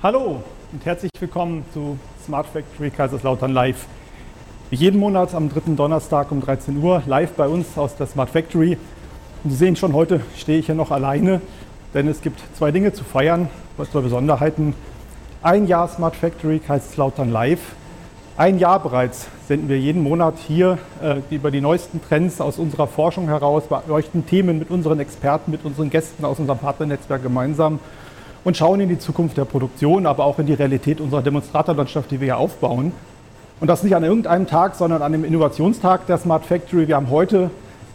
Hallo und herzlich willkommen zu Smart Factory Kaiserslautern Live. Wie jeden Monat am dritten Donnerstag um 13 Uhr live bei uns aus der Smart Factory. Und Sie sehen schon, heute stehe ich hier noch alleine, denn es gibt zwei Dinge zu feiern, zwei Besonderheiten. Ein Jahr Smart Factory Kaiserslautern Live. Ein Jahr bereits senden wir jeden Monat hier äh, über die neuesten Trends aus unserer Forschung heraus, beleuchten Themen mit unseren Experten, mit unseren Gästen aus unserem Partnernetzwerk gemeinsam und schauen in die Zukunft der Produktion, aber auch in die Realität unserer Demonstratorlandschaft, die wir hier aufbauen. Und das nicht an irgendeinem Tag, sondern an dem Innovationstag der Smart Factory. Wir haben heute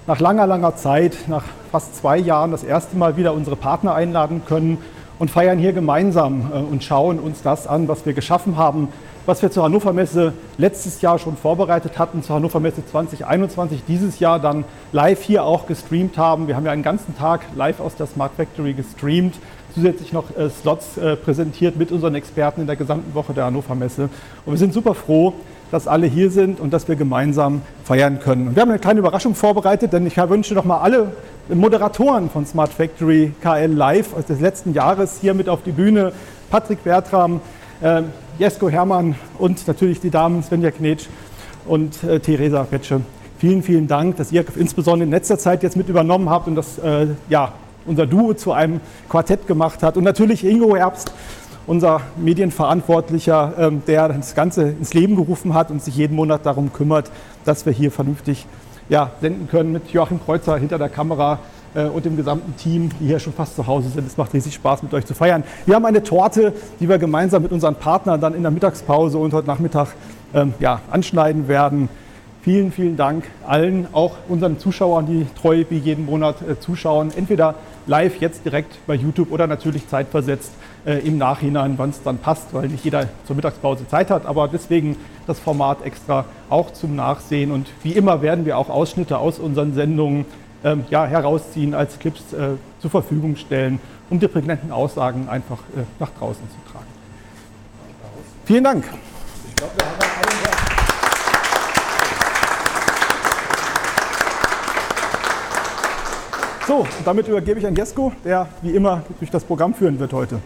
nach langer, langer Zeit, nach fast zwei Jahren, das erste Mal wieder unsere Partner einladen können und feiern hier gemeinsam äh, und schauen uns das an, was wir geschaffen haben, was wir zur Hannover Messe letztes Jahr schon vorbereitet hatten, zur Hannover Messe 2021 dieses Jahr dann live hier auch gestreamt haben. Wir haben ja einen ganzen Tag live aus der Smart Factory gestreamt, zusätzlich noch äh, Slots äh, präsentiert mit unseren Experten in der gesamten Woche der Hannover Messe. Und wir sind super froh, dass alle hier sind und dass wir gemeinsam feiern können. Und wir haben eine kleine Überraschung vorbereitet, denn ich wünsche noch mal alle Moderatoren von Smart Factory KL Live aus des letzten Jahres hier mit auf die Bühne. Patrick Bertram, äh, Jesko Hermann und natürlich die Damen Svenja Knetsch und äh, Theresa Petsche. Vielen, vielen Dank, dass ihr insbesondere in letzter Zeit jetzt mit übernommen habt und das äh, ja, unser Duo zu einem Quartett gemacht hat. Und natürlich Ingo Herbst, unser Medienverantwortlicher, ähm, der das Ganze ins Leben gerufen hat und sich jeden Monat darum kümmert, dass wir hier vernünftig ja, senden können mit Joachim Kreuzer hinter der Kamera und dem gesamten Team, die hier schon fast zu Hause sind. Es macht riesig Spaß, mit euch zu feiern. Wir haben eine Torte, die wir gemeinsam mit unseren Partnern dann in der Mittagspause und heute Nachmittag ähm, ja, anschneiden werden. Vielen, vielen Dank allen, auch unseren Zuschauern, die treu wie jeden Monat äh, zuschauen. Entweder live jetzt direkt bei YouTube oder natürlich zeitversetzt äh, im Nachhinein, wann es dann passt, weil nicht jeder zur Mittagspause Zeit hat. Aber deswegen das Format extra auch zum Nachsehen. Und wie immer werden wir auch Ausschnitte aus unseren Sendungen ähm, ja, herausziehen, als Clips äh, zur Verfügung stellen, um die prägnanten Aussagen einfach äh, nach draußen zu tragen. Vielen Dank. Ich glaub, wir haben So, und damit übergebe ich an Jesko, der wie immer durch das Programm führen wird heute.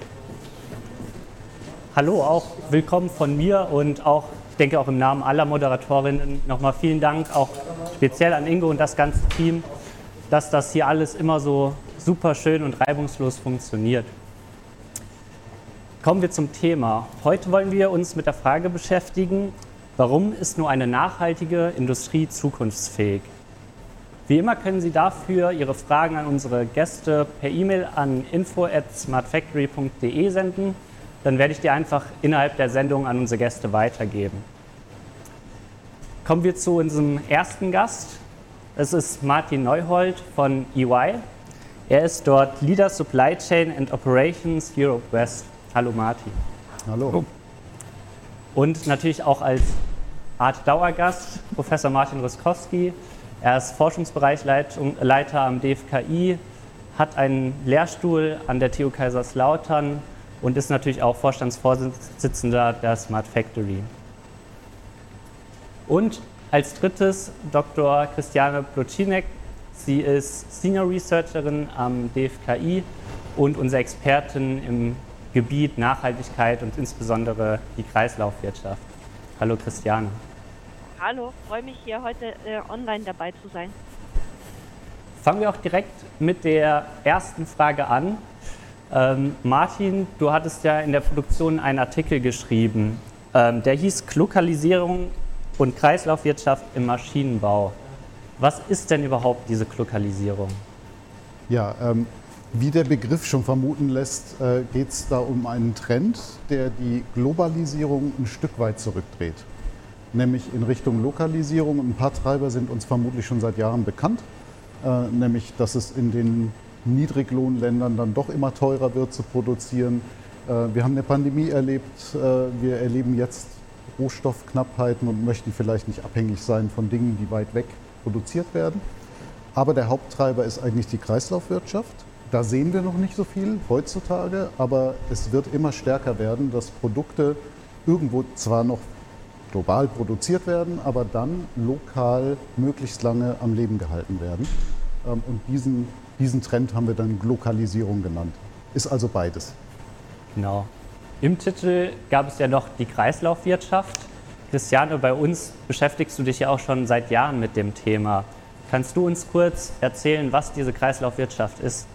Hallo, auch willkommen von mir und auch, ich denke auch im Namen aller Moderatorinnen nochmal vielen Dank, auch speziell an Ingo und das ganze Team dass das hier alles immer so super schön und reibungslos funktioniert. Kommen wir zum Thema. Heute wollen wir uns mit der Frage beschäftigen, warum ist nur eine nachhaltige Industrie zukunftsfähig? Wie immer können Sie dafür Ihre Fragen an unsere Gäste per E-Mail an info@smartfactory.de senden. Dann werde ich die einfach innerhalb der Sendung an unsere Gäste weitergeben. Kommen wir zu unserem ersten Gast. Es ist Martin Neuhold von EY. Er ist dort Leader Supply Chain and Operations Europe West. Hallo Martin. Hallo. Und natürlich auch als Art Dauergast Professor Martin Ruskowski. Er ist Forschungsbereichsleiter am DFKI, hat einen Lehrstuhl an der TU Kaiserslautern und ist natürlich auch Vorstandsvorsitzender der Smart Factory. Und als drittes Dr. Christiane Plocinek. Sie ist Senior Researcherin am DFKI und unsere Expertin im Gebiet Nachhaltigkeit und insbesondere die Kreislaufwirtschaft. Hallo Christiane. Hallo, freue mich hier heute äh, online dabei zu sein. Fangen wir auch direkt mit der ersten Frage an. Ähm, Martin, du hattest ja in der Produktion einen Artikel geschrieben, ähm, der hieß Lokalisierung und Kreislaufwirtschaft im Maschinenbau. Was ist denn überhaupt diese Lokalisierung? Ja, ähm, wie der Begriff schon vermuten lässt, äh, geht es da um einen Trend, der die Globalisierung ein Stück weit zurückdreht. Nämlich in Richtung Lokalisierung. Ein paar Treiber sind uns vermutlich schon seit Jahren bekannt. Äh, nämlich, dass es in den Niedriglohnländern dann doch immer teurer wird zu produzieren. Äh, wir haben eine Pandemie erlebt. Äh, wir erleben jetzt Rohstoffknappheiten und möchten vielleicht nicht abhängig sein von Dingen, die weit weg produziert werden. Aber der Haupttreiber ist eigentlich die Kreislaufwirtschaft. Da sehen wir noch nicht so viel heutzutage, aber es wird immer stärker werden, dass Produkte irgendwo zwar noch global produziert werden, aber dann lokal möglichst lange am Leben gehalten werden. Ähm, und diesen, diesen Trend haben wir dann Lokalisierung genannt. Ist also beides. Genau. Im Titel gab es ja noch die Kreislaufwirtschaft. Christiane, bei uns beschäftigst du dich ja auch schon seit Jahren mit dem Thema. Kannst du uns kurz erzählen, was diese Kreislaufwirtschaft ist?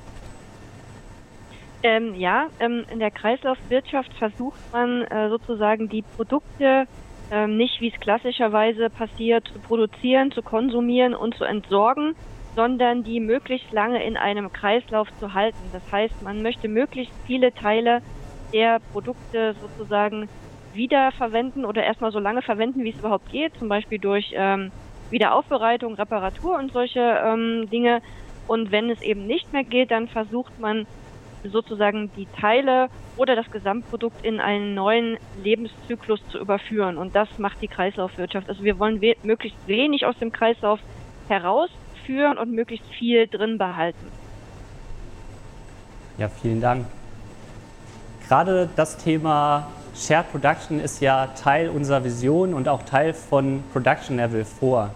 Ähm, ja, ähm, in der Kreislaufwirtschaft versucht man äh, sozusagen die Produkte ähm, nicht, wie es klassischerweise passiert, zu produzieren, zu konsumieren und zu entsorgen, sondern die möglichst lange in einem Kreislauf zu halten. Das heißt, man möchte möglichst viele Teile der Produkte sozusagen wiederverwenden oder erstmal so lange verwenden, wie es überhaupt geht, zum Beispiel durch ähm, Wiederaufbereitung, Reparatur und solche ähm, Dinge. Und wenn es eben nicht mehr geht, dann versucht man sozusagen die Teile oder das Gesamtprodukt in einen neuen Lebenszyklus zu überführen. Und das macht die Kreislaufwirtschaft. Also wir wollen we möglichst wenig aus dem Kreislauf herausführen und möglichst viel drin behalten. Ja, vielen Dank. Gerade das Thema Shared Production ist ja Teil unserer Vision und auch Teil von Production Level 4.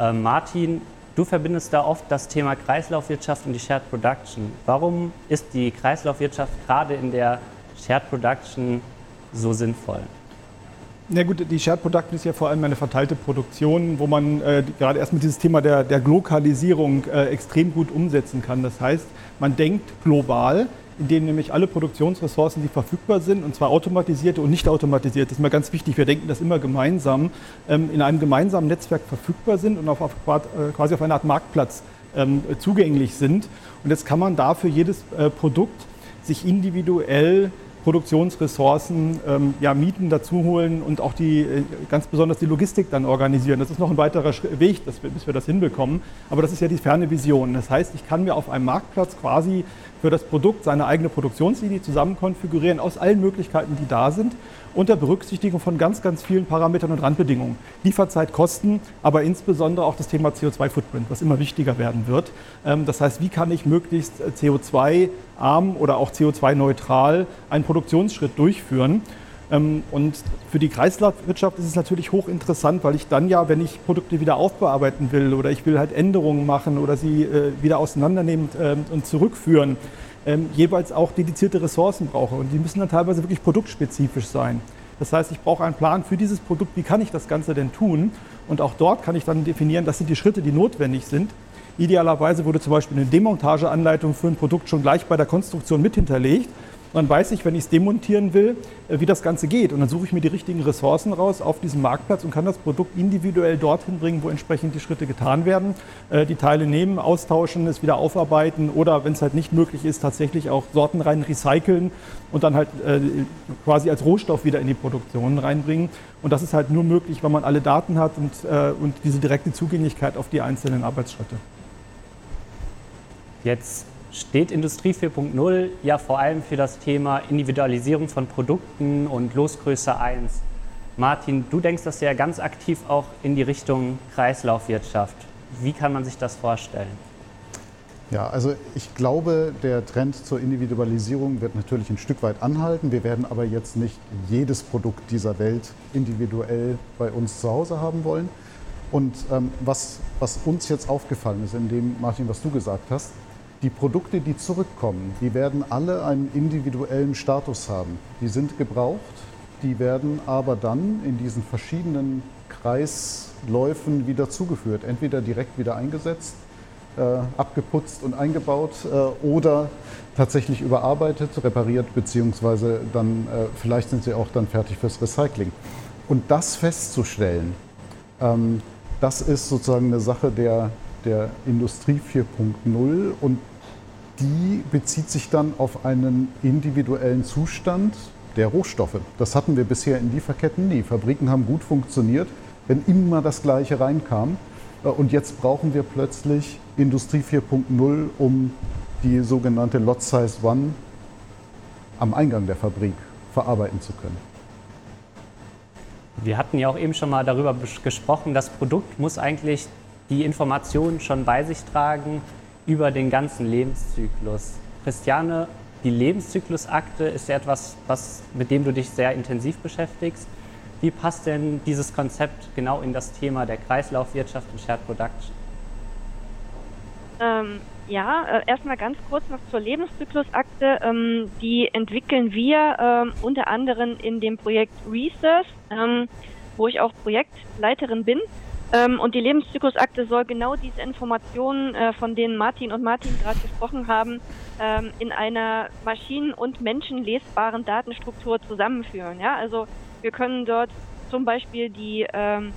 Äh, Martin, Du verbindest da oft das Thema Kreislaufwirtschaft und die Shared Production. Warum ist die Kreislaufwirtschaft gerade in der Shared Production so sinnvoll? Na gut, die Shared Production ist ja vor allem eine verteilte Produktion, wo man äh, gerade erstmal dieses Thema der, der Glokalisierung äh, extrem gut umsetzen kann. Das heißt, man denkt global, in denen nämlich alle Produktionsressourcen, die verfügbar sind, und zwar automatisierte und nicht automatisierte, ist mal ganz wichtig, wir denken das immer gemeinsam, ähm, in einem gemeinsamen Netzwerk verfügbar sind und auf, äh, quasi auf einer Art Marktplatz ähm, zugänglich sind. Und jetzt kann man dafür jedes äh, Produkt sich individuell Produktionsressourcen ähm, ja, mieten, dazuholen und auch die, äh, ganz besonders die Logistik dann organisieren. Das ist noch ein weiterer Weg, wir, bis wir das hinbekommen. Aber das ist ja die ferne Vision. Das heißt, ich kann mir auf einem Marktplatz quasi für das Produkt seine eigene Produktionslinie zusammen konfigurieren aus allen Möglichkeiten, die da sind, unter Berücksichtigung von ganz, ganz vielen Parametern und Randbedingungen. Lieferzeit, Kosten, aber insbesondere auch das Thema CO2-Footprint, was immer wichtiger werden wird. Ähm, das heißt, wie kann ich möglichst CO2-arm oder auch CO2-neutral einen Produktionsschritt durchführen? Ähm, und für die Kreislaufwirtschaft ist es natürlich hochinteressant, weil ich dann ja, wenn ich Produkte wieder aufbearbeiten will oder ich will halt Änderungen machen oder sie äh, wieder auseinandernehmen ähm, und zurückführen, ähm, jeweils auch dedizierte Ressourcen brauche. Und die müssen dann teilweise wirklich produktspezifisch sein. Das heißt, ich brauche einen Plan für dieses Produkt, wie kann ich das Ganze denn tun? Und auch dort kann ich dann definieren, das sind die Schritte, die notwendig sind. Idealerweise wurde zum Beispiel eine Demontageanleitung für ein Produkt schon gleich bei der Konstruktion mit hinterlegt. Und dann weiß ich, wenn ich es demontieren will, äh, wie das Ganze geht. Und dann suche ich mir die richtigen Ressourcen raus auf diesem Marktplatz und kann das Produkt individuell dorthin bringen, wo entsprechend die Schritte getan werden. Äh, die Teile nehmen, austauschen, es wieder aufarbeiten oder, wenn es halt nicht möglich ist, tatsächlich auch Sorten rein recyceln und dann halt äh, quasi als Rohstoff wieder in die Produktion reinbringen. Und das ist halt nur möglich, wenn man alle Daten hat und, und diese direkte Zugänglichkeit auf die einzelnen Arbeitsschritte. Jetzt steht Industrie 4.0 ja vor allem für das Thema Individualisierung von Produkten und Losgröße 1. Martin, du denkst das ja ganz aktiv auch in die Richtung Kreislaufwirtschaft. Wie kann man sich das vorstellen? Ja, also ich glaube, der Trend zur Individualisierung wird natürlich ein Stück weit anhalten. Wir werden aber jetzt nicht jedes Produkt dieser Welt individuell bei uns zu Hause haben wollen. Und ähm, was, was uns jetzt aufgefallen ist, in dem, Martin, was du gesagt hast, die Produkte, die zurückkommen, die werden alle einen individuellen Status haben. Die sind gebraucht, die werden aber dann in diesen verschiedenen Kreisläufen wieder zugeführt. Entweder direkt wieder eingesetzt, äh, abgeputzt und eingebaut äh, oder tatsächlich überarbeitet, repariert, beziehungsweise dann äh, vielleicht sind sie auch dann fertig fürs Recycling. Und das festzustellen, ähm, das ist sozusagen eine Sache der, der Industrie 4.0 und die bezieht sich dann auf einen individuellen Zustand der Rohstoffe. Das hatten wir bisher in Lieferketten nie. Fabriken haben gut funktioniert, wenn immer das Gleiche reinkam. Äh, und jetzt brauchen wir plötzlich Industrie 4.0, um die sogenannte Lot Size One am Eingang der Fabrik verarbeiten zu können. Wir hatten ja auch eben schon mal darüber gesprochen, das Produkt muss eigentlich die Informationen schon bei sich tragen, über den ganzen Lebenszyklus. Christiane, die Lebenszyklusakte ist ja etwas, was, mit dem du dich sehr intensiv beschäftigst. Wie passt denn dieses Konzept genau in das Thema der Kreislaufwirtschaft und Shared Production? Ähm, ja, äh, erstmal ganz kurz noch zur Lebenszyklusakte. Ähm, die entwickeln wir ähm, unter anderem in dem Projekt Research, ähm, wo ich auch Projektleiterin bin. Ähm, und die Lebenszyklusakte soll genau diese Informationen, äh, von denen Martin und Martin gerade gesprochen haben, ähm, in einer maschinen- und menschenlesbaren Datenstruktur zusammenführen. Ja, also wir können dort zum Beispiel die, ähm,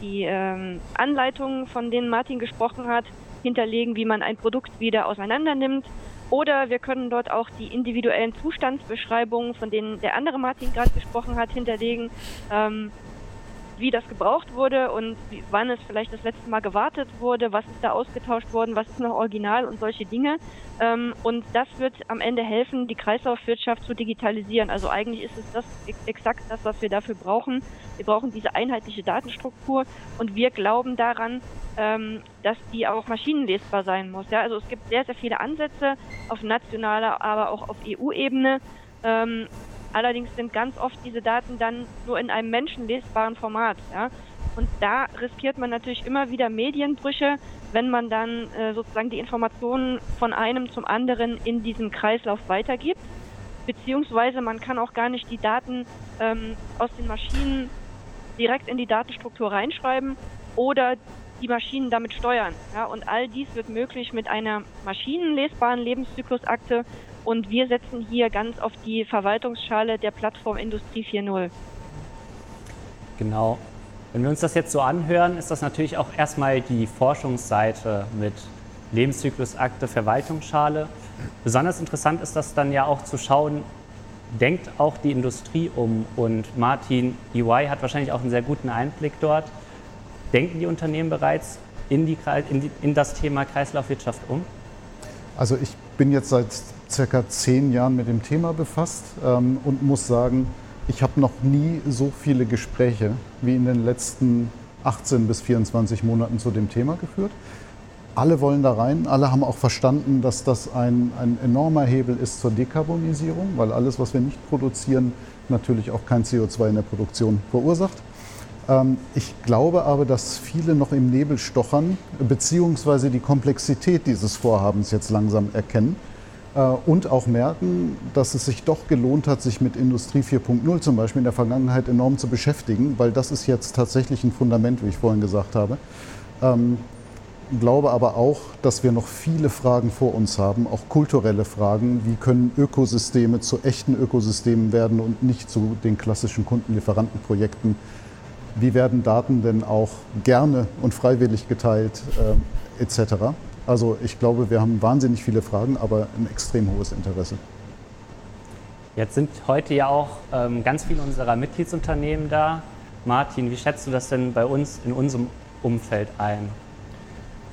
die ähm, Anleitungen, von denen Martin gesprochen hat, hinterlegen, wie man ein Produkt wieder auseinander nimmt. Oder wir können dort auch die individuellen Zustandsbeschreibungen, von denen der andere Martin gerade gesprochen hat, hinterlegen. Ähm, wie das gebraucht wurde und wie, wann es vielleicht das letzte Mal gewartet wurde, was ist da ausgetauscht worden, was ist noch original und solche Dinge. Ähm, und das wird am Ende helfen, die Kreislaufwirtschaft zu digitalisieren. Also eigentlich ist es das exakt das, was wir dafür brauchen. Wir brauchen diese einheitliche Datenstruktur und wir glauben daran, ähm, dass die auch maschinenlesbar sein muss. Ja? Also es gibt sehr, sehr viele Ansätze auf nationaler, aber auch auf EU-Ebene. Ähm, Allerdings sind ganz oft diese Daten dann nur in einem menschenlesbaren Format. Ja? Und da riskiert man natürlich immer wieder Medienbrüche, wenn man dann äh, sozusagen die Informationen von einem zum anderen in diesem Kreislauf weitergibt. Beziehungsweise man kann auch gar nicht die Daten ähm, aus den Maschinen direkt in die Datenstruktur reinschreiben oder die Maschinen damit steuern. Ja? Und all dies wird möglich mit einer maschinenlesbaren Lebenszyklusakte und wir setzen hier ganz auf die Verwaltungsschale der Plattform Industrie 4.0. Genau. Wenn wir uns das jetzt so anhören, ist das natürlich auch erstmal die Forschungsseite mit Lebenszyklusakte, Verwaltungsschale. Besonders interessant ist das dann ja auch zu schauen, denkt auch die Industrie um und Martin EY hat wahrscheinlich auch einen sehr guten Einblick dort. Denken die Unternehmen bereits in, die, in, die, in das Thema Kreislaufwirtschaft um? Also ich bin jetzt seit circa zehn Jahren mit dem Thema befasst ähm, und muss sagen, ich habe noch nie so viele Gespräche wie in den letzten 18 bis 24 Monaten zu dem Thema geführt. Alle wollen da rein, alle haben auch verstanden, dass das ein, ein enormer Hebel ist zur Dekarbonisierung, weil alles, was wir nicht produzieren, natürlich auch kein CO2 in der Produktion verursacht. Ähm, ich glaube aber, dass viele noch im Nebel stochern, beziehungsweise die Komplexität dieses Vorhabens jetzt langsam erkennen und auch merken, dass es sich doch gelohnt hat, sich mit Industrie 4.0 zum Beispiel in der Vergangenheit enorm zu beschäftigen, weil das ist jetzt tatsächlich ein Fundament, wie ich vorhin gesagt habe. Ähm, glaube aber auch, dass wir noch viele Fragen vor uns haben, auch kulturelle Fragen. Wie können Ökosysteme zu echten Ökosystemen werden und nicht zu den klassischen Kundenlieferantenprojekten? Wie werden Daten denn auch gerne und freiwillig geteilt, äh, etc.? Also ich glaube, wir haben wahnsinnig viele Fragen, aber ein extrem hohes Interesse. Jetzt sind heute ja auch ähm, ganz viele unserer Mitgliedsunternehmen da. Martin, wie schätzt du das denn bei uns in unserem Umfeld ein?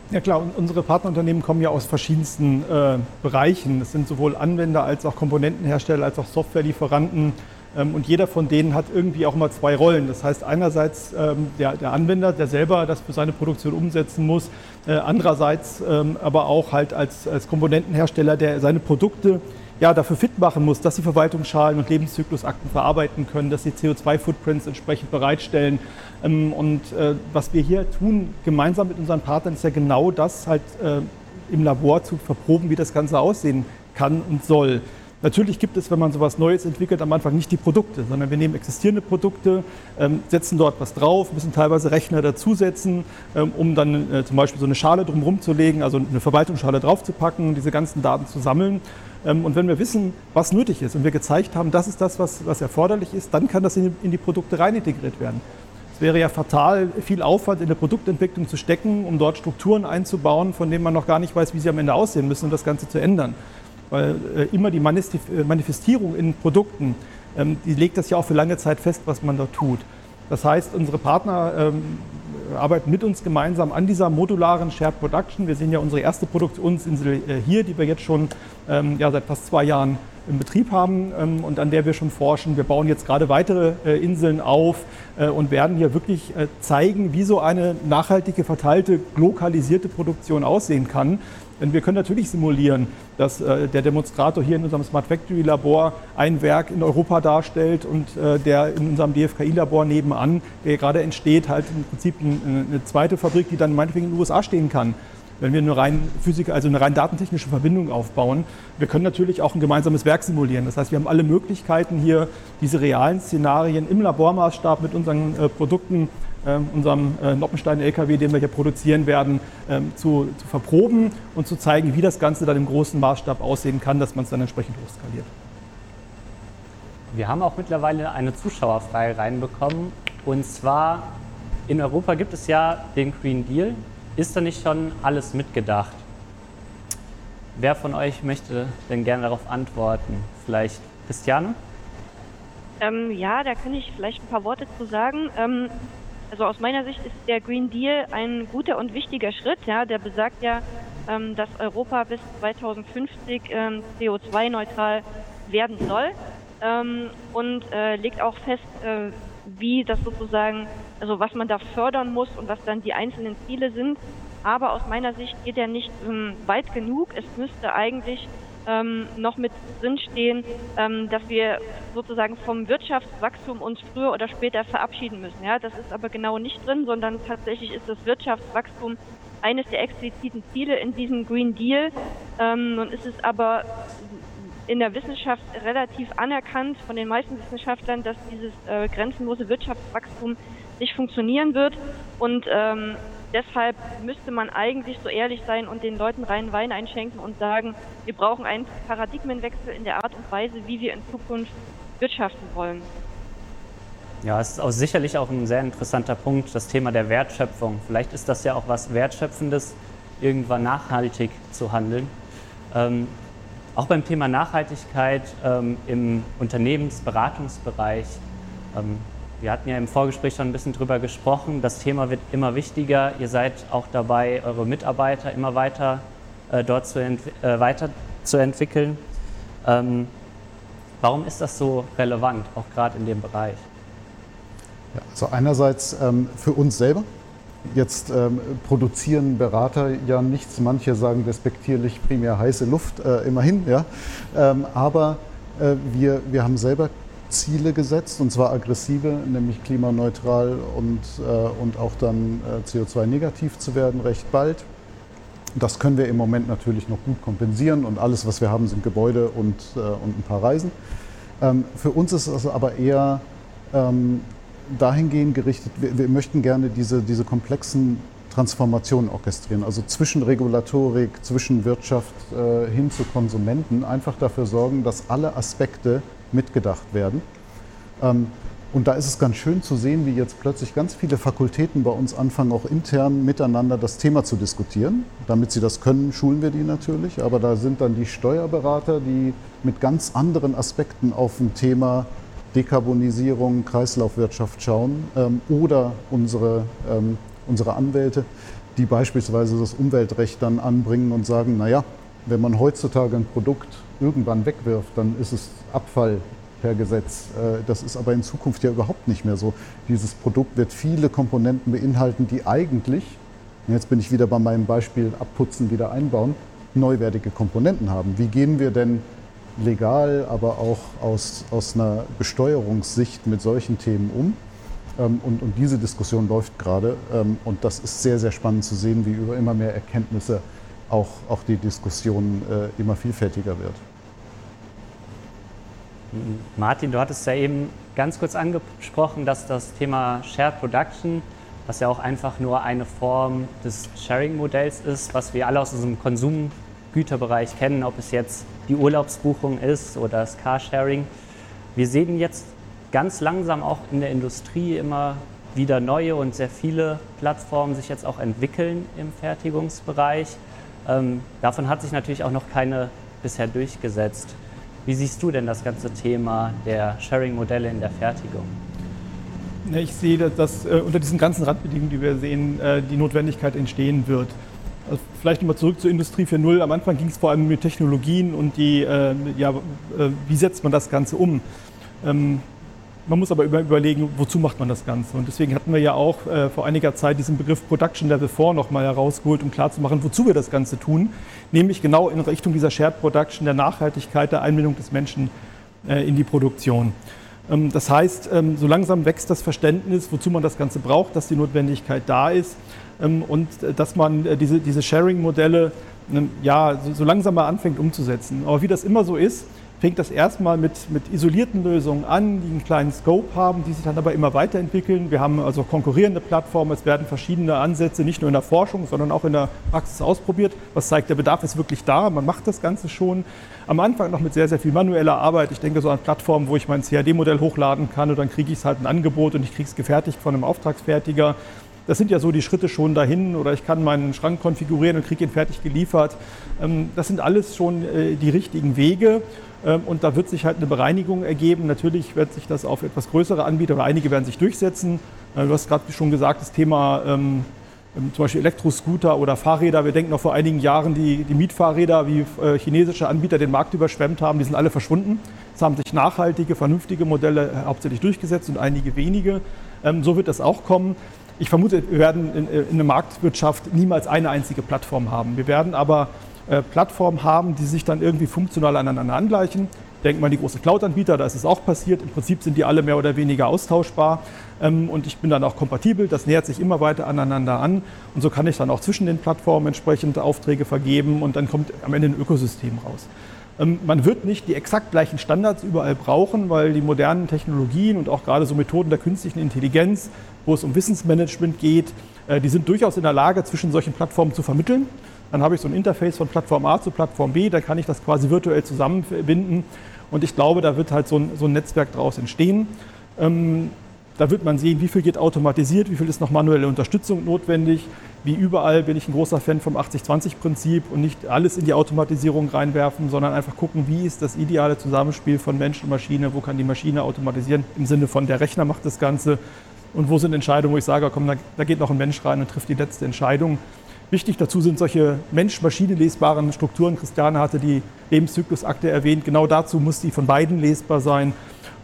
Ja klar, unsere Partnerunternehmen kommen ja aus verschiedensten äh, Bereichen. Es sind sowohl Anwender als auch Komponentenhersteller als auch Softwarelieferanten, und jeder von denen hat irgendwie auch immer zwei Rollen. Das heißt einerseits ähm, der, der Anwender, der selber das für seine Produktion umsetzen muss, äh, andererseits ähm, aber auch halt als, als Komponentenhersteller, der seine Produkte ja, dafür fit machen muss, dass sie Verwaltungsschalen und Lebenszyklusakten verarbeiten können, dass sie CO2-Footprints entsprechend bereitstellen. Und äh, was wir hier tun, gemeinsam mit unseren Partnern, ist ja genau das halt äh, im Labor zu verproben, wie das Ganze aussehen kann und soll. Natürlich gibt es, wenn man sowas Neues entwickelt, am Anfang nicht die Produkte, sondern wir nehmen existierende Produkte, ähm, setzen dort was drauf, müssen teilweise Rechner dazusetzen, ähm, um dann äh, zum Beispiel so eine Schale drumherum zu legen, also eine Verwaltungsschale draufzupacken, diese ganzen Daten zu sammeln. Ähm, und wenn wir wissen, was nötig ist und wir gezeigt haben, das ist das, was, was erforderlich ist, dann kann das in die, Produkte rein integriert werden. Es wäre ja fatal, viel Aufwand in der Produktentwicklung zu stecken, um dort Strukturen einzubauen, von denen man noch gar nicht weiß, wie sie am Ende aussehen müssen, um das Ganze zu ändern weil äh, immer die äh, Manifestierung in Produkten, ähm, die legt das ja auch für lange Zeit fest, was man da tut. Das heißt, unsere Partner ähm, arbeiten mit uns gemeinsam an dieser modularen Shared Production. Wir sehen ja unsere erste Produktionsinsel äh, hier, die wir jetzt schon ähm, ja, seit fast zwei Jahren im Betrieb haben und an der wir schon forschen. Wir bauen jetzt gerade weitere Inseln auf und werden hier wirklich zeigen, wie so eine nachhaltige, verteilte, lokalisierte Produktion aussehen kann. Denn wir können natürlich simulieren, dass äh, der Demonstrator hier in unserem Smart Factory Labor ein Werk in Europa darstellt und äh, der in unserem DFKI Labor nebenan, der gerade entsteht, halt im Prinzip ein, eine zweite Fabrik, die dann meinetwegen in den USA stehen kann. wenn wir eine rein Physik, also eine rein datentechnische Verbindung aufbauen. Wir können natürlich auch ein gemeinsames Werk simulieren. Das heißt, wir haben alle Möglichkeiten hier, diese realen Szenarien im Labormaßstab mit unseren äh, Produkten, äh, unserem äh, Noppenstein-LKW, den wir hier produzieren werden, ähm, zu, zu verproben und zu zeigen, wie das Ganze dann im großen Maßstab aussehen kann, dass man es dann entsprechend hochskaliert. Wir haben auch mittlerweile eine Zuschauerfrage reinbekommen. Und zwar, in Europa gibt es ja den Green Deal. Ist da nicht schon alles mitgedacht? Wer von euch möchte denn gerne darauf antworten? Vielleicht Christiane? Ähm, ja, da kann ich vielleicht ein paar Worte zu sagen. Ähm, also aus meiner Sicht ist der Green Deal ein guter und wichtiger Schritt. Ja, der besagt ja, ähm, dass Europa bis 2050 ähm, CO2-neutral werden soll ähm, und äh, legt auch fest, äh, wie das sozusagen, also was man da fördern muss und was dann die einzelnen Ziele sind. Aber aus meiner Sicht geht er nicht ähm, weit genug. Es müsste eigentlich ähm, noch mit drinstehen, ähm, dass wir sozusagen vom Wirtschaftswachstum uns früher oder später verabschieden müssen. Ja, das ist aber genau nicht drin, sondern tatsächlich ist das Wirtschaftswachstum eines der expliziten Ziele in diesem Green Deal. Ähm, nun ist es aber in der Wissenschaft relativ anerkannt von den meisten Wissenschaftlern, dass dieses äh, grenzenlose Wirtschaftswachstum nicht funktionieren wird. Und ähm, deshalb müsste man eigentlich so ehrlich sein und den Leuten reinen Wein einschenken und sagen, wir brauchen einen Paradigmenwechsel in der Art und Weise, wie wir in Zukunft wirtschaften wollen. Ja, es ist auch sicherlich auch ein sehr interessanter Punkt, das Thema der Wertschöpfung. Vielleicht ist das ja auch was Wertschöpfendes, irgendwann nachhaltig zu handeln. Ähm, auch beim Thema Nachhaltigkeit ähm, im Unternehmensberatungsbereich. Ähm, wir hatten ja im Vorgespräch schon ein bisschen drüber gesprochen. Das Thema wird immer wichtiger. Ihr seid auch dabei, eure Mitarbeiter immer weiter äh, dort zu äh, weiterzuentwickeln. Ähm, warum ist das so relevant, auch gerade in dem Bereich? Ja, also einerseits ähm, für uns selber, Jetzt ähm, produzieren Berater ja nichts, manche sagen despektierlich primär heiße Luft, äh, immerhin, ja. Ähm, aber äh, wir, wir haben selber Ziele gesetzt, und zwar aggressive, nämlich klimaneutral und, äh, und auch dann äh, CO2-negativ zu werden, recht bald. Das können wir im Moment natürlich noch gut kompensieren und alles, was wir haben, sind Gebäude und, äh, und ein paar Reisen. Ähm, für uns ist es aber eher ähm, dahingehend gerichtet, wir, wir möchten gerne diese, diese komplexen Transformationen orchestrieren, also zwischen Regulatorik, zwischen Wirtschaft äh, hin zu Konsumenten, einfach dafür sorgen, dass alle Aspekte mitgedacht werden. Ähm, und da ist es ganz schön zu sehen, wie jetzt plötzlich ganz viele Fakultäten bei uns anfangen, auch intern miteinander das Thema zu diskutieren. Damit sie das können, schulen wir die natürlich. Aber da sind dann die Steuerberater, die mit ganz anderen Aspekten auf ein Thema Dekarbonisierung, Kreislaufwirtschaft schauen ähm, oder unsere, ähm, unsere Anwälte, die beispielsweise das Umweltrecht dann anbringen und sagen, naja, wenn man heutzutage ein Produkt irgendwann wegwirft, dann ist es Abfall per Gesetz. Äh, das ist aber in Zukunft ja überhaupt nicht mehr so. Dieses Produkt wird viele Komponenten beinhalten, die eigentlich, jetzt bin ich wieder bei meinem Beispiel abputzen, wieder einbauen, neuwertige Komponenten haben. Wie gehen wir denn legal, aber auch aus, aus einer Besteuerungssicht mit solchen Themen um. Ähm, und, und diese Diskussion läuft gerade. Ähm, und das ist sehr, sehr spannend zu sehen, wie über immer mehr Erkenntnisse auch, auch die Diskussion äh, immer vielfältiger wird. Martin, du hattest ja eben ganz kurz angesprochen, dass das Thema Shared Production, was ja auch einfach nur eine Form des Sharing-Modells ist, was wir alle aus unserem Konsumgüterbereich kennen, ob es jetzt die Urlaubsbuchung ist oder das Carsharing. Wir sehen jetzt ganz langsam auch in der Industrie immer wieder neue und sehr viele Plattformen sich jetzt auch entwickeln im Fertigungsbereich. Ähm, davon hat sich natürlich auch noch keine bisher durchgesetzt. Wie siehst du denn das ganze Thema der Sharing-Modelle in der Fertigung? Ich sehe, dass, dass äh, unter diesen ganzen Randbedingungen, die wir sehen, äh, die Notwendigkeit entstehen wird. Also vielleicht nochmal zurück zur Industrie 4.0. Am Anfang ging es vor allem um die Technologien und die, äh, ja, äh, wie setzt man das Ganze um. Ähm, man muss aber über, überlegen, wozu macht man das Ganze. Und deswegen hatten wir ja auch äh, vor einiger Zeit diesen Begriff Production Level 4 nochmal herausgeholt, um klarzumachen, wozu wir das Ganze tun. Nämlich genau in Richtung dieser Shared Production, der Nachhaltigkeit, der Einbindung des Menschen äh, in die Produktion. Ähm, das heißt, ähm, so langsam wächst das Verständnis, wozu man das Ganze braucht, dass die Notwendigkeit da ist ähm, und äh, dass man äh, diese, diese Sharing-Modelle ja, so langsam mal anfängt umzusetzen. Aber wie das immer so ist, fängt das erstmal mit, mit isolierten Lösungen an, die einen kleinen Scope haben, die sich dann aber immer weiterentwickeln. Wir haben also konkurrierende Plattformen, es werden verschiedene Ansätze nicht nur in der Forschung, sondern auch in der Praxis ausprobiert, was zeigt, der Bedarf ist wirklich da, man macht das Ganze schon. Am Anfang noch mit sehr, sehr viel manueller Arbeit. Ich denke so an Plattformen, wo ich mein CAD-Modell hochladen kann und dann kriege ich es halt ein Angebot und ich kriege es gefertigt von einem Auftragsfertiger. Das sind ja so die Schritte schon dahin oder ich kann meinen Schrank konfigurieren und kriege ihn fertig geliefert. Ähm, das sind alles schon äh, die richtigen Wege ähm, und da wird sich halt eine Bereinigung ergeben. Natürlich wird sich das auf etwas größere Anbieter oder einige werden sich durchsetzen. Äh, du hast gerade schon gesagt, das Thema ähm, zum Beispiel Elektroscooter oder Fahrräder. Wir denken noch vor einigen Jahren, die, die Mietfahrräder, wie äh, chinesische Anbieter den Markt überschwemmt haben, die sind alle verschwunden. Es haben sich nachhaltige, vernünftige Modelle hauptsächlich durchgesetzt und einige wenige. so wird das auch kommen. Ich vermute, wir werden in, in der Marktwirtschaft niemals eine einzige Plattform haben. Wir werden aber äh, Plattformen haben, die sich dann irgendwie funktional aneinander angleichen. Denkt man an die großen Cloud-Anbieter, da ist es auch passiert. Im Prinzip sind die alle mehr oder weniger austauschbar ähm, und ich bin dann auch kompatibel. Das nähert sich immer weiter aneinander an und so kann ich dann auch zwischen den Plattformen entsprechend Aufträge vergeben und dann kommt am Ende ein Ökosystem raus. Ähm, man wird nicht die exakt gleichen Standards überall brauchen, weil die modernen Technologien und auch gerade so Methoden der künstlichen Intelligenz, wo es um Wissensmanagement geht, äh, die sind durchaus in der Lage, zwischen solchen Plattformen zu vermitteln. Dann habe ich so ein Interface von Plattform A zu Plattform B, da kann ich das quasi virtuell zusammenbinden. Und ich glaube, da wird halt so ein, so ein Netzwerk daraus entstehen. Da wird man sehen, wie viel geht automatisiert, wie viel ist noch manuelle Unterstützung notwendig. Wie überall bin ich ein großer Fan vom 80-20-Prinzip und nicht alles in die Automatisierung reinwerfen, sondern einfach gucken, wie ist das ideale Zusammenspiel von Mensch und Maschine, wo kann die Maschine automatisieren, im Sinne von der Rechner macht das Ganze und wo sind Entscheidungen, wo ich sage, komm, da, da geht noch ein Mensch rein und trifft die letzte Entscheidung. Wichtig dazu sind solche Mensch-Maschine lesbaren Strukturen. Christiane hatte die Lebenszyklusakte erwähnt. Genau dazu muss die von beiden lesbar sein.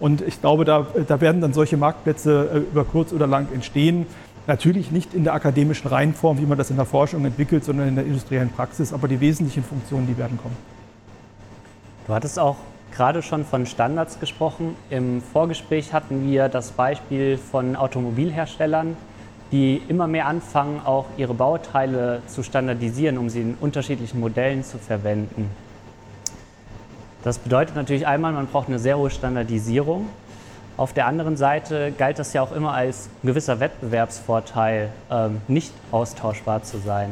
Und ich glaube, da, da werden dann solche Marktplätze äh, über kurz oder lang entstehen. Natürlich nicht in der akademischen Reihenform, wie man das in der Forschung entwickelt, sondern in der industriellen Praxis. Aber die wesentlichen Funktionen, die werden kommen. Du hattest auch gerade schon von Standards gesprochen. Im Vorgespräch hatten wir das Beispiel von Automobilherstellern, die immer mehr anfangen, auch ihre Bauteile zu standardisieren, um sie in unterschiedlichen Modellen zu verwenden. Das bedeutet natürlich einmal, man braucht eine sehr hohe Standardisierung. Auf der anderen Seite galt das ja auch immer als gewisser Wettbewerbsvorteil, ähm, nicht austauschbar zu sein.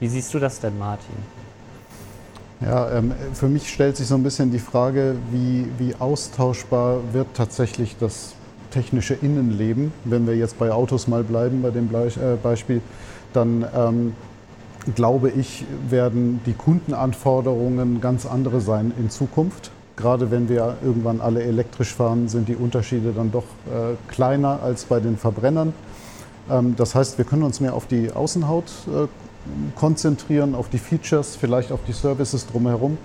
Wie siehst du das denn, Martin? Ja, ähm, für mich stellt sich so ein bisschen die Frage, wie, wie austauschbar wird tatsächlich das technische Innenleben. Wenn wir jetzt bei Autos mal bleiben, bei dem äh, Beispiel, dann ähm, glaube ich, werden die Kundenanforderungen ganz andere sein in Zukunft. Gerade wenn wir irgendwann alle elektrisch fahren, sind die Unterschiede dann doch äh, kleiner als bei den Verbrennern. Ähm, das heißt, wir können uns mehr auf die Außenhaut äh, konzentrieren, auf die Features, vielleicht auf die Services drumherum.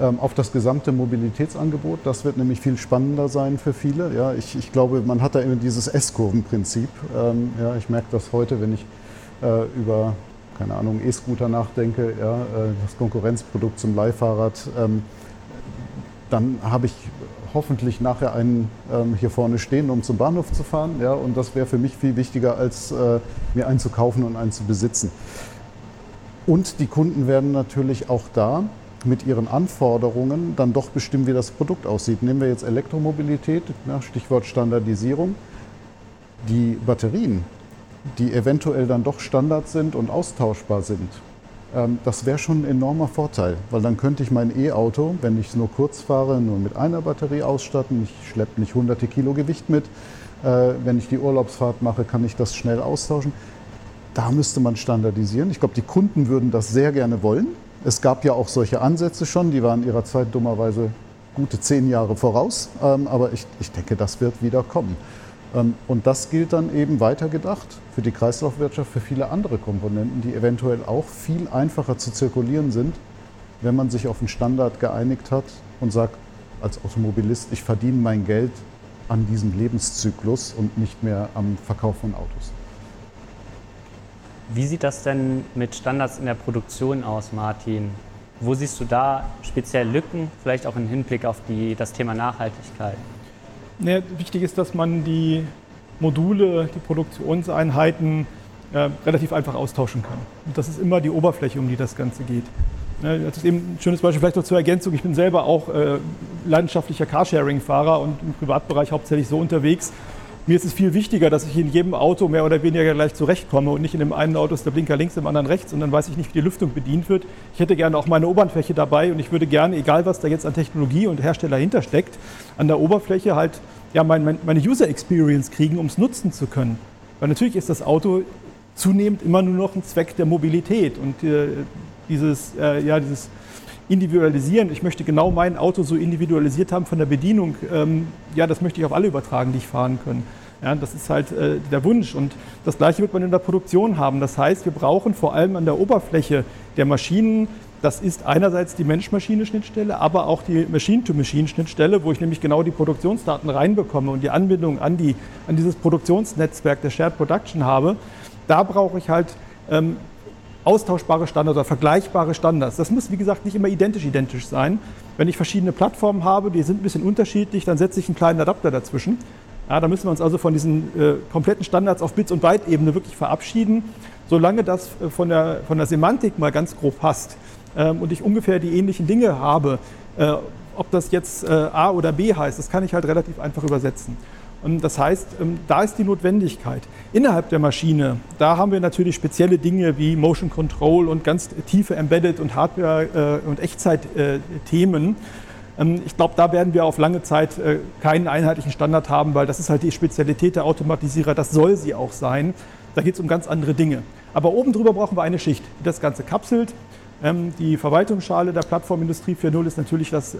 Ähm, auf das gesamte Mobilitätsangebot. Das wird nämlich viel spannender sein für viele. Ja, ich, ich glaube, man hat da immer dieses S-Kurven-Prinzip. Ähm, ja, ich merke das heute, wenn ich äh, über keine Ahnung, E-Scooter nachdenke, ja, äh, das Konkurrenzprodukt zum Leihfahrrad, ähm, dann habe ich hoffentlich nachher einen ähm, hier vorne stehen, um zum Bahnhof zu fahren. Ja, und das wäre für mich viel wichtiger, als äh, mir einen zu kaufen und einen zu besitzen. Und die Kunden werden natürlich auch da mit ihren Anforderungen dann doch bestimmen, wie das Produkt aussieht. Nehmen wir jetzt Elektromobilität, ja, Stichwort Standardisierung. Die Batterien, die eventuell dann doch Standard sind und austauschbar sind, ähm, das wäre schon ein enormer Vorteil, weil dann könnte ich mein E-Auto, wenn ich es nur kurz fahre, nur mit einer Batterie ausstatten. Ich schleppe nicht hunderte Kilo Gewicht mit. Äh, wenn ich die Urlaubsfahrt mache, kann ich das schnell austauschen. Da müsste man standardisieren. Ich glaube, die Kunden würden das sehr gerne wollen. Es gab ja auch solche Ansätze schon, die waren ihrer Zeit dummerweise gute zehn Jahre voraus, ähm, aber ich, ich denke, das wird wieder kommen. Ähm, und das gilt dann eben weitergedacht für die Kreislaufwirtschaft, für viele andere Komponenten, die eventuell auch viel einfacher zu zirkulieren sind, wenn man sich auf einen Standard geeinigt hat und sagt, als Automobilist, ich verdiene mein Geld an diesem Lebenszyklus und nicht mehr am Verkauf von Autos. Wie sieht das denn mit Standards in der Produktion aus, Martin? Wo siehst du da speziell Lücken, vielleicht auch im Hinblick auf die, das Thema Nachhaltigkeit? Ne, wichtig ist, dass man die Module, die Produktionseinheiten äh, relativ einfach austauschen kann. Und das ist immer die Oberfläche, um die das Ganze geht. Ne, das ist eben ein schönes Beispiel, vielleicht noch zur Ergänzung. Ich bin selber auch äh, leidenschaftlicher Carsharing-Fahrer und im Privatbereich hauptsächlich so unterwegs. Mir ist es viel wichtiger, dass ich in jedem Auto mehr oder weniger gleich zurechtkomme und nicht in dem einen Auto ist der Blinker links, im anderen rechts und dann weiß ich nicht, wie die Lüftung bedient wird. Ich hätte gerne auch meine Oberfläche dabei und ich würde gerne, egal was da jetzt an Technologie und Hersteller hintersteckt, an der Oberfläche halt ja, mein, meine User Experience kriegen, um es nutzen zu können. Weil natürlich ist das Auto zunehmend immer nur noch ein Zweck der Mobilität und äh, dieses, äh, ja, dieses Individualisieren, ich möchte genau mein Auto so individualisiert haben von der Bedienung, ähm, ja, das möchte ich auf alle übertragen, die ich fahren können. Ja, das ist halt äh, der Wunsch und das gleiche wird man in der Produktion haben. Das heißt, wir brauchen vor allem an der Oberfläche der Maschinen, das ist einerseits die Mensch-Maschine-Schnittstelle, aber auch die Machine-to-Machine-Schnittstelle, wo ich nämlich genau die Produktionsdaten reinbekomme und die Anbindung an, die, an dieses Produktionsnetzwerk der Shared Production habe. Da brauche ich halt ähm, austauschbare Standards oder vergleichbare Standards. Das muss, wie gesagt, nicht immer identisch identisch sein. Wenn ich verschiedene Plattformen habe, die sind ein bisschen unterschiedlich, dann setze ich einen kleinen Adapter dazwischen. Ja, da müssen wir uns also von diesen äh, kompletten Standards auf Bits- und Byte-Ebene wirklich verabschieden, solange das äh, von, der, von der Semantik mal ganz grob passt ähm, und ich ungefähr die ähnlichen Dinge habe. Äh, ob das jetzt äh, A oder B heißt, das kann ich halt relativ einfach übersetzen. Und das heißt, ähm, da ist die Notwendigkeit. Innerhalb der Maschine, da haben wir natürlich spezielle Dinge wie Motion Control und ganz tiefe Embedded und Hardware- äh, und Echtzeit-Themen. Ähm, ich glaube, da werden wir auf lange Zeit äh, keinen einheitlichen Standard haben, weil das ist halt die Spezialität der Automatisierer. Das soll sie auch sein. Da geht es um ganz andere Dinge. Aber oben drüber brauchen wir eine Schicht, die das Ganze kapselt. Ähm, die Verwaltungsschale der Plattformindustrie 4.0 ist natürlich das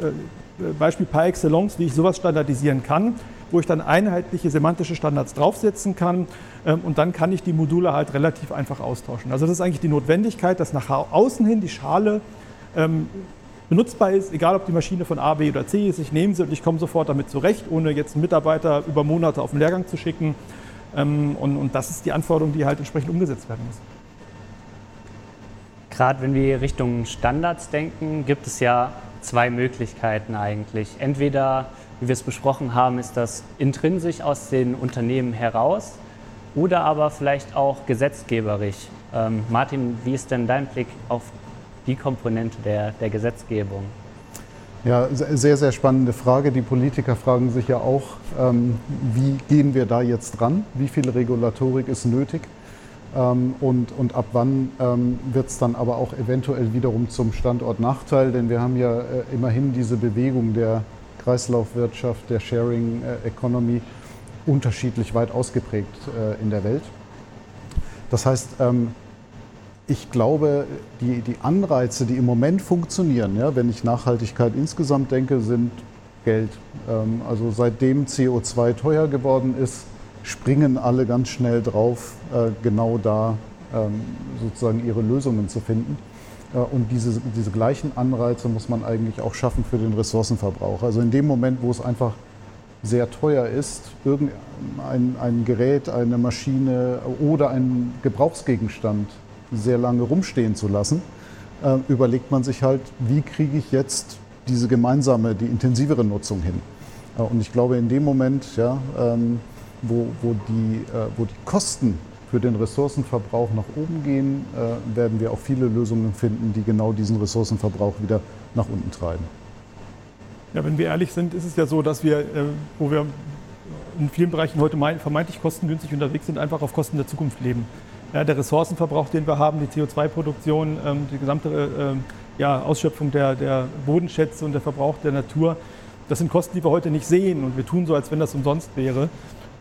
Beispiel par excellence, wie ich sowas standardisieren kann wo ich dann einheitliche semantische Standards draufsetzen kann ähm, und dann kann ich die Module halt relativ einfach austauschen. Also das ist eigentlich die Notwendigkeit, dass nach außen hin die Schale ähm, benutzbar ist, egal ob die Maschine von A, B oder C ist. Ich nehme sie und ich komme sofort damit zurecht, ohne jetzt einen Mitarbeiter über Monate auf den Lehrgang zu schicken. Ähm, und, das ist die Anforderung, die halt entsprechend umgesetzt werden muss. Gerade wenn wir Richtung Standards denken, gibt es ja zwei Möglichkeiten eigentlich. Entweder wie wir es besprochen haben, ist das intrinsisch aus den Unternehmen heraus oder aber vielleicht auch gesetzgeberisch. Ähm, Martin, wie ist denn dein Blick auf die Komponente der, der Gesetzgebung? Ja, sehr, sehr spannende Frage. Die Politiker fragen sich ja auch, ähm, wie gehen wir da jetzt dran? Wie viel Regulatorik ist nötig? Ähm, und, und ab wann ähm, wird es dann aber auch eventuell wiederum zum Standortnachteil? Denn wir haben ja äh, immerhin diese Bewegung der Kreislaufwirtschaft, der Sharing äh, Economy unterschiedlich weit ausgeprägt äh, in der Welt. Das heißt, ähm, ich glaube, die, die Anreize, die im Moment funktionieren, ja, wenn ich Nachhaltigkeit insgesamt denke, sind Geld. Ähm, also seitdem CO2 teuer geworden ist, springen alle ganz schnell drauf, äh, genau da ähm, sozusagen ihre Lösungen zu finden. Äh, und diese, diese gleichen Anreize muss man eigentlich auch schaffen für den Ressourcenverbrauch. Also in dem Moment, wo es einfach sehr teuer ist, irgendein ein Gerät, eine Maschine oder ein Gebrauchsgegenstand sehr lange rumstehen zu lassen, äh, überlegt man sich halt, wie kriege ich jetzt diese gemeinsame, die intensivere Nutzung hin. Äh, und ich glaube, in dem Moment, ja, ähm, wo, wo, die, wo die Kosten für den Ressourcenverbrauch nach oben gehen, äh, werden wir auch viele Lösungen finden, die genau diesen Ressourcenverbrauch wieder nach unten treiben. Ja, wenn wir ehrlich sind, ist es ja so, dass wir, äh, wo wir in vielen Bereichen heute vermeintlich kostengünstig unterwegs sind, einfach auf Kosten der Zukunft leben. Ja, der Ressourcenverbrauch, den wir haben, die CO2-Produktion, ähm, die gesamte äh, ja, Ausschöpfung der, der Bodenschätze und der Verbrauch der Natur, das sind Kosten, die wir heute nicht sehen und wir tun so, als wenn das umsonst wäre.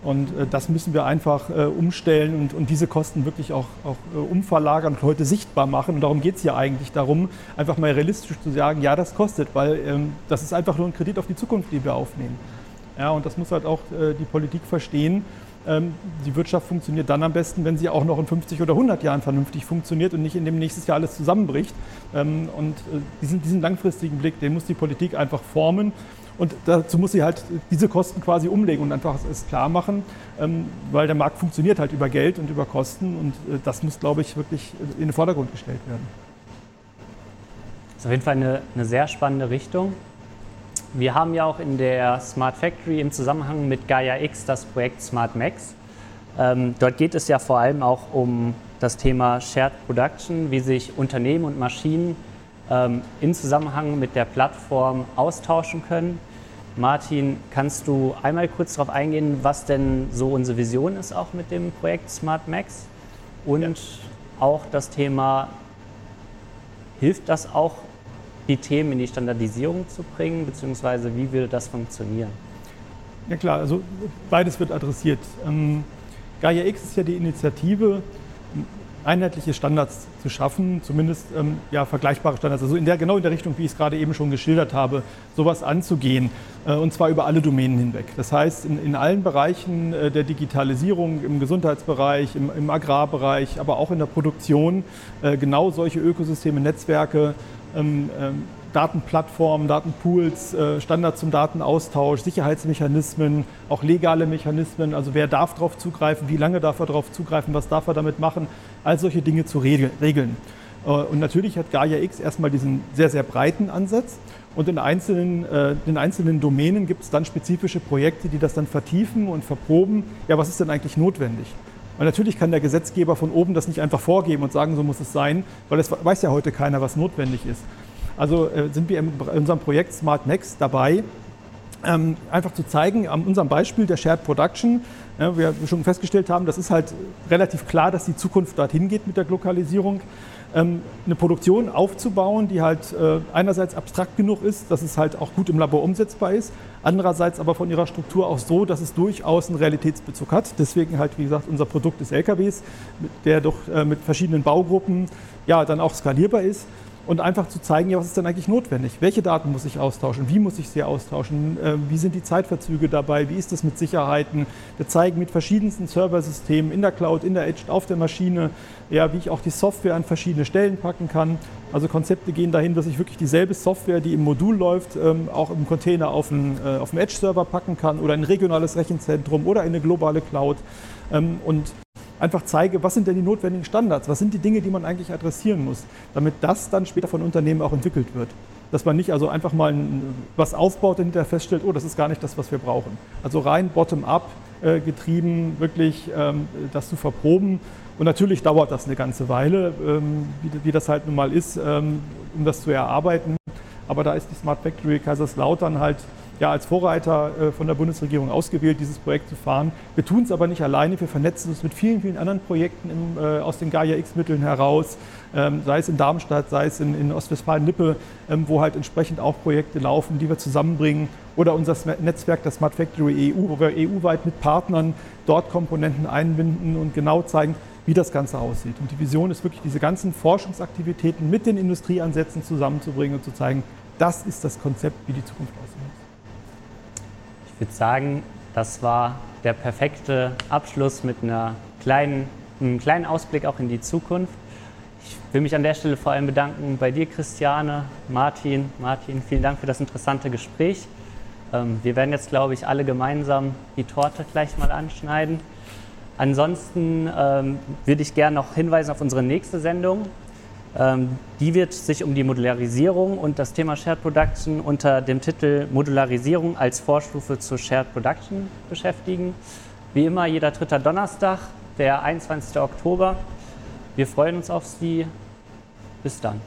Und äh, das müssen wir einfach äh, umstellen und, und, diese Kosten wirklich auch, auch äh, umverlagern und heute sichtbar machen. Und darum geht es ja eigentlich darum, einfach mal realistisch zu sagen, ja, das kostet, weil ähm, das ist einfach nur ein Kredit auf die Zukunft, die wir aufnehmen. Ja, und das muss halt auch äh, die Politik verstehen. Ähm, die Wirtschaft funktioniert dann am besten, wenn sie auch noch in 50 oder 100 Jahren vernünftig funktioniert und nicht in dem nächstes Jahr alles zusammenbricht. Ähm, und äh, diesen, diesen langfristigen Blick, den muss die Politik einfach formen. Und dazu muss sie halt diese Kosten quasi umlegen und einfach es klar machen, ähm, weil der Markt funktioniert halt über Geld und über Kosten und äh, das muss, glaube ich, wirklich in den Vordergrund gestellt werden. Das ist auf jeden Fall eine, eine sehr spannende Richtung. wir haben ja auch in der Smart Factory im Zusammenhang mit Gaia X das Projekt Smart Max. Ähm, dort geht es ja vor allem auch um das Thema Shared Production, wie sich Unternehmen und Maschinen ähm, in Zusammenhang mit der Plattform austauschen können. Martin, kannst du einmal kurz darauf eingehen, was denn so unsere Vision ist auch mit dem Projekt Smart Max und ja. auch das Thema, hilft das auch die Themen in die Standardisierung zu bringen, beziehungsweise wie würde das funktionieren? Ja klar, also beides wird adressiert. Ähm, Gaia X ist ja die Initiative, einheitliche Standards zu schaffen, zumindest ähm, ja, vergleichbare Standards, also in der, genau in der Richtung, wie ich es gerade eben schon geschildert habe, sowas anzugehen, äh, und zwar über alle Domänen hinweg. Das heißt, in, in allen Bereichen äh, der Digitalisierung, im Gesundheitsbereich, im, im, Agrarbereich, aber auch in der Produktion, äh, genau solche Ökosysteme, Netzwerke ähm, ähm, Datenplattformen, Datenpools, äh, Standards zum Datenaustausch, Sicherheitsmechanismen, auch legale Mechanismen, also wer darf darauf zugreifen, wie lange darf er darauf zugreifen, was darf er damit machen, all solche Dinge zu regeln. Äh, und natürlich hat Gaia X erstmal diesen sehr, sehr breiten Ansatz und in einzelnen, äh, in einzelnen Domänen gibt es dann spezifische Projekte, die das dann vertiefen und verproben. Ja, was ist denn eigentlich notwendig? Und natürlich kann der Gesetzgeber von oben das nicht einfach vorgeben und sagen, so muss es sein, weil es weiß ja heute keiner, was notwendig ist. Also äh, sind wir in unserem Projekt Smart Next dabei, ähm, einfach zu zeigen, an unserem Beispiel der Shared Production, ja, wir schon festgestellt haben, das ist halt relativ klar, dass die Zukunft dorthin geht mit der Glokalisierung. Ähm, eine Produktion aufzubauen, die halt äh, einerseits abstrakt genug ist, dass es halt auch gut im Labor umsetzbar ist, andererseits aber von ihrer Struktur auch so, dass es durchaus einen Realitätsbezug hat. Deswegen halt, wie gesagt, unser Produkt des LKWs, der doch äh, mit verschiedenen Baugruppen ja dann auch skalierbar ist und einfach zu zeigen, ja, was ist denn eigentlich notwendig? Welche Daten muss ich austauschen? Wie muss ich sie austauschen? Ähm, wie sind die Zeitverzüge dabei? Wie ist das mit Sicherheiten? Wir zeigen mit verschiedensten Serversystemen in der Cloud, in der Edge, auf der Maschine, ja, wie ich auch die Software an verschiedene Stellen packen kann. Also Konzepte gehen dahin, dass ich wirklich dieselbe Software, die im Modul läuft, ähm, auch im Container auf einen, äh, auf einen Edge-Server packen kann oder ein regionales Rechenzentrum oder in eine globale Cloud. Ähm, und einfach zeige, was sind denn die notwendigen Standards, was sind die Dinge, die man eigentlich adressieren muss, damit das dann später von Unternehmen auch entwickelt wird. Dass man nicht also einfach mal was aufbaut und hinterher feststellt, oh, das ist gar nicht das, was wir brauchen. Also rein bottom-up äh, getrieben, wirklich ähm, das zu verproben. Und natürlich dauert das eine ganze Weile, ähm, wie, das halt nun mal ist, ähm, um das zu erarbeiten. Aber da ist die Smart Factory Kaiserslautern halt ja, als Vorreiter äh, von der Bundesregierung ausgewählt, dieses Projekt zu fahren. Wir tun es aber nicht alleine, wir vernetzen uns mit vielen, vielen anderen Projekten im, äh, aus den Gaia-X-Mitteln heraus, ähm, sei es in Darmstadt, sei es in, in Ostwestfalen-Lippe, ähm, wo halt entsprechend auch Projekte laufen, die wir zusammenbringen. Oder unser Netzwerk, das Smart Factory EU, wo wir EU-weit mit Partnern dort Komponenten einbinden und genau zeigen, wie das Ganze aussieht. Und die Vision ist wirklich, diese ganzen Forschungsaktivitäten mit den Industrieansätzen zusammenzubringen und zu zeigen, das ist das Konzept, wie die Zukunft aussieht. Ich würde sagen, das war der perfekte Abschluss mit einer kleinen, einem kleinen Ausblick auch in die Zukunft. Ich will mich an der Stelle vor allem bedanken bei dir, Christiane, Martin. Martin, vielen Dank für das interessante Gespräch. Ähm, wir werden jetzt, glaube ich, alle gemeinsam die Torte gleich mal anschneiden. Ansonsten ähm, würde ich gerne noch hinweisen auf unsere nächste Sendung. Ähm, die wird sich um die Modularisierung und das Thema Shared Production unter dem Titel Modularisierung als Vorstufe zur Shared Production beschäftigen. Wie immer jeder dritte Donnerstag, der 21. Oktober. Wir freuen uns auf Sie. Bis dann.